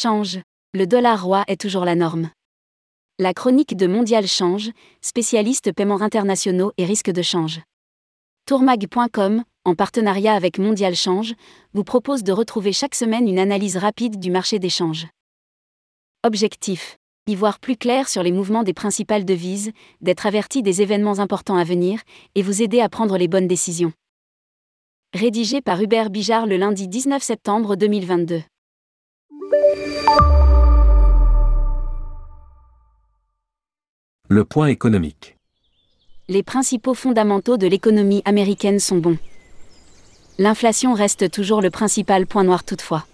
Change. Le dollar roi est toujours la norme. La chronique de Mondial Change, spécialiste paiements internationaux et risques de change. Tourmag.com, en partenariat avec Mondial Change, vous propose de retrouver chaque semaine une analyse rapide du marché des changes. Objectif y voir plus clair sur les mouvements des principales devises, d'être averti des événements importants à venir, et vous aider à prendre les bonnes décisions. Rédigé par Hubert Bijard le lundi 19 septembre 2022. Le point économique. Les principaux fondamentaux de l'économie américaine sont bons. L'inflation reste toujours le principal point noir toutefois.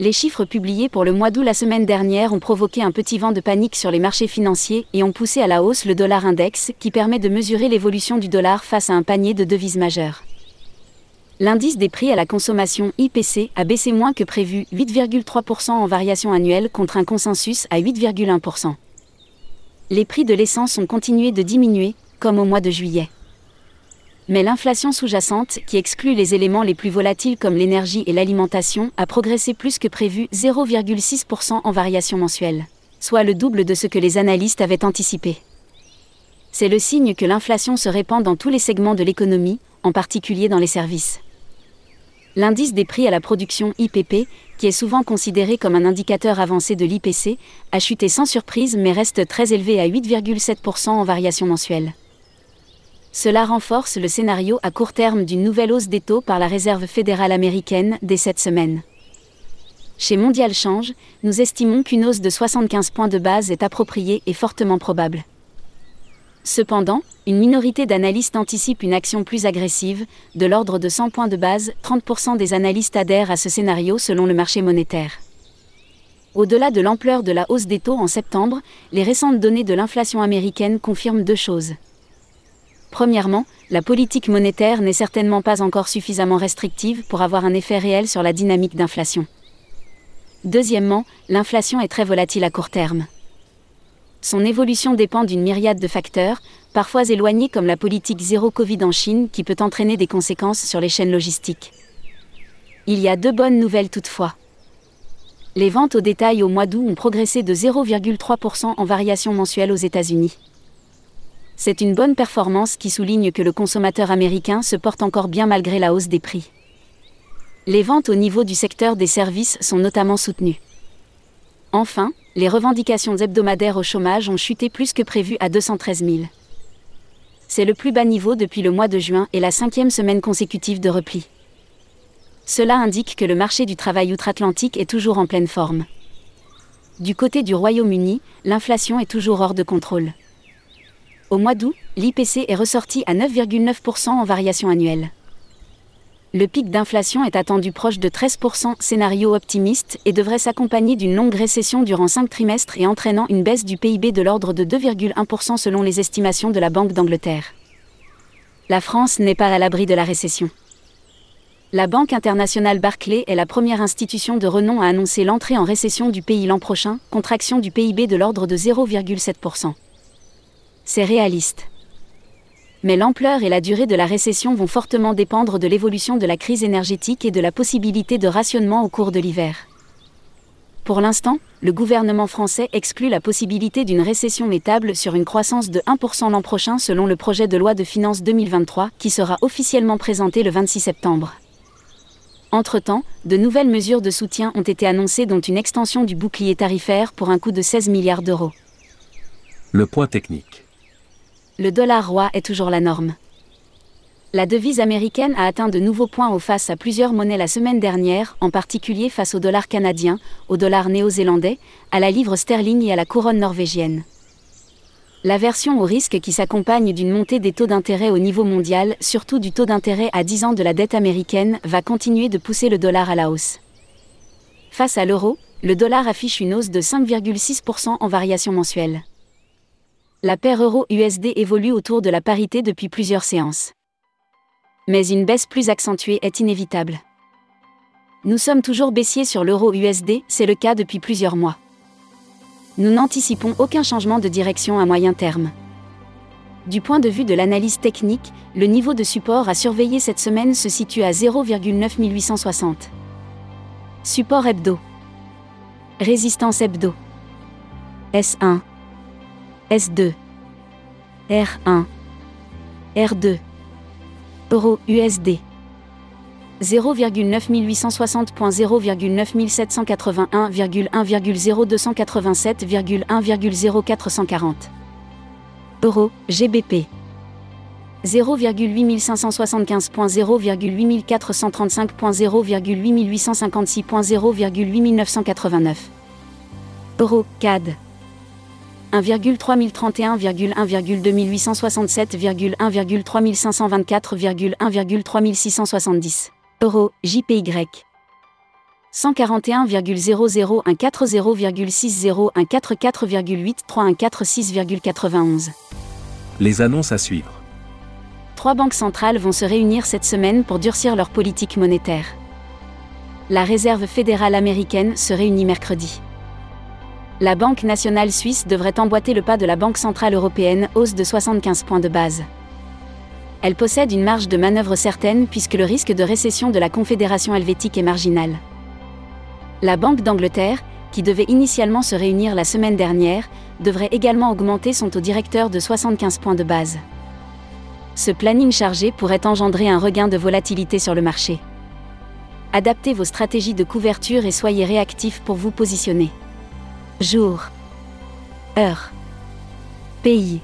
Les chiffres publiés pour le mois d'août la semaine dernière ont provoqué un petit vent de panique sur les marchés financiers et ont poussé à la hausse le dollar index qui permet de mesurer l'évolution du dollar face à un panier de devises majeures. L'indice des prix à la consommation IPC a baissé moins que prévu, 8,3% en variation annuelle contre un consensus à 8,1%. Les prix de l'essence ont continué de diminuer, comme au mois de juillet. Mais l'inflation sous-jacente, qui exclut les éléments les plus volatiles comme l'énergie et l'alimentation, a progressé plus que prévu 0,6% en variation mensuelle, soit le double de ce que les analystes avaient anticipé. C'est le signe que l'inflation se répand dans tous les segments de l'économie, en particulier dans les services. L'indice des prix à la production IPP, qui est souvent considéré comme un indicateur avancé de l'IPC, a chuté sans surprise mais reste très élevé à 8,7% en variation mensuelle. Cela renforce le scénario à court terme d'une nouvelle hausse des taux par la Réserve fédérale américaine dès cette semaine. Chez Mondial Change, nous estimons qu'une hausse de 75 points de base est appropriée et fortement probable. Cependant, une minorité d'analystes anticipe une action plus agressive, de l'ordre de 100 points de base, 30% des analystes adhèrent à ce scénario selon le marché monétaire. Au-delà de l'ampleur de la hausse des taux en septembre, les récentes données de l'inflation américaine confirment deux choses. Premièrement, la politique monétaire n'est certainement pas encore suffisamment restrictive pour avoir un effet réel sur la dynamique d'inflation. Deuxièmement, l'inflation est très volatile à court terme. Son évolution dépend d'une myriade de facteurs, parfois éloignés comme la politique zéro Covid en Chine qui peut entraîner des conséquences sur les chaînes logistiques. Il y a deux bonnes nouvelles toutefois. Les ventes au détail au mois d'août ont progressé de 0,3% en variation mensuelle aux États-Unis. C'est une bonne performance qui souligne que le consommateur américain se porte encore bien malgré la hausse des prix. Les ventes au niveau du secteur des services sont notamment soutenues. Enfin, les revendications hebdomadaires au chômage ont chuté plus que prévu à 213 000. C'est le plus bas niveau depuis le mois de juin et la cinquième semaine consécutive de repli. Cela indique que le marché du travail outre-Atlantique est toujours en pleine forme. Du côté du Royaume-Uni, l'inflation est toujours hors de contrôle. Au mois d'août, l'IPC est ressorti à 9,9% en variation annuelle. Le pic d'inflation est attendu proche de 13%, scénario optimiste, et devrait s'accompagner d'une longue récession durant 5 trimestres et entraînant une baisse du PIB de l'ordre de 2,1% selon les estimations de la Banque d'Angleterre. La France n'est pas à l'abri de la récession. La Banque internationale Barclay est la première institution de renom à annoncer l'entrée en récession du pays l'an prochain, contraction du PIB de l'ordre de 0,7% c'est réaliste. Mais l'ampleur et la durée de la récession vont fortement dépendre de l'évolution de la crise énergétique et de la possibilité de rationnement au cours de l'hiver. Pour l'instant, le gouvernement français exclut la possibilité d'une récession étable sur une croissance de 1% l'an prochain selon le projet de loi de finances 2023 qui sera officiellement présenté le 26 septembre. Entre-temps, de nouvelles mesures de soutien ont été annoncées dont une extension du bouclier tarifaire pour un coût de 16 milliards d'euros. Le point technique le dollar roi est toujours la norme. La devise américaine a atteint de nouveaux points au face à plusieurs monnaies la semaine dernière, en particulier face au dollar canadien, au dollar néo-zélandais, à la livre sterling et à la couronne norvégienne. L'aversion au risque qui s'accompagne d'une montée des taux d'intérêt au niveau mondial, surtout du taux d'intérêt à 10 ans de la dette américaine, va continuer de pousser le dollar à la hausse. Face à l'euro, le dollar affiche une hausse de 5,6% en variation mensuelle la paire euro-USD évolue autour de la parité depuis plusieurs séances. Mais une baisse plus accentuée est inévitable. Nous sommes toujours baissiers sur l'euro-USD, c'est le cas depuis plusieurs mois. Nous n'anticipons aucun changement de direction à moyen terme. Du point de vue de l'analyse technique, le niveau de support à surveiller cette semaine se situe à 0,9860. Support hebdo. Résistance hebdo. S1. S2. R1. R2. Euro USD. 0,980.0,97181,1,0287,1,0440. Euro, GBP. 0,8550,0,8435.0,8856.0,8989. Euro, CAD. 1,3061,1,2567,1,3524,1,3670 euros, JPY. 141,00,140,60,144,83146,91. Les annonces à suivre. Trois banques centrales vont se réunir cette semaine pour durcir leur politique monétaire. La Réserve fédérale américaine se réunit mercredi. La Banque nationale suisse devrait emboîter le pas de la Banque centrale européenne, hausse de 75 points de base. Elle possède une marge de manœuvre certaine puisque le risque de récession de la Confédération helvétique est marginal. La Banque d'Angleterre, qui devait initialement se réunir la semaine dernière, devrait également augmenter son taux directeur de 75 points de base. Ce planning chargé pourrait engendrer un regain de volatilité sur le marché. Adaptez vos stratégies de couverture et soyez réactifs pour vous positionner. Jour. Heure. Pays.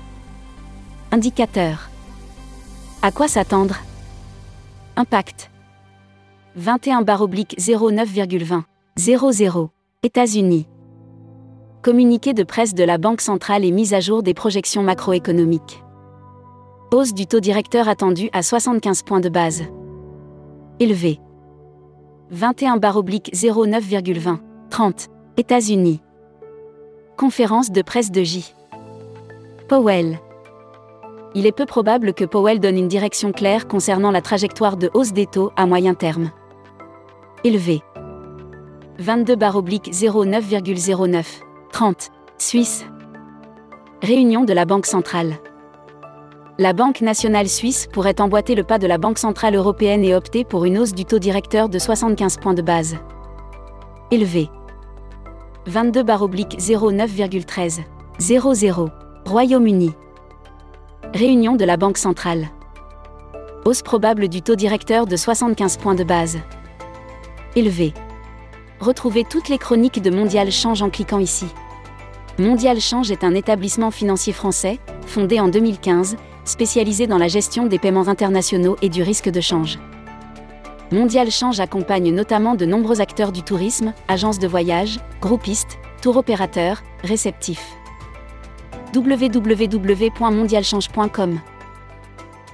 Indicateur. À quoi s'attendre? Impact. 21 barre oblique 09,20. 00. États-Unis. Communiqué de presse de la Banque centrale et mise à jour des projections macroéconomiques. Hausse du taux directeur attendu à 75 points de base. Élevé. 21 barre oblique 09,20. 30. États-Unis. Conférence de presse de J. Powell. Il est peu probable que Powell donne une direction claire concernant la trajectoire de hausse des taux à moyen terme. Élevé. 22 oblique 09,09. 30. Suisse. Réunion de la Banque centrale. La Banque nationale suisse pourrait emboîter le pas de la Banque centrale européenne et opter pour une hausse du taux directeur de 75 points de base. Élevé. 22 oblique 09,13. 00. Royaume-Uni. Réunion de la Banque centrale. Hausse probable du taux directeur de 75 points de base. Élevé. Retrouvez toutes les chroniques de Mondial Change en cliquant ici. Mondial Change est un établissement financier français, fondé en 2015, spécialisé dans la gestion des paiements internationaux et du risque de change. Mondial Change accompagne notamment de nombreux acteurs du tourisme, agences de voyage, groupistes, tour opérateurs, réceptifs. www.mondialchange.com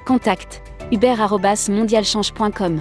Contact hubert.mondialchange.com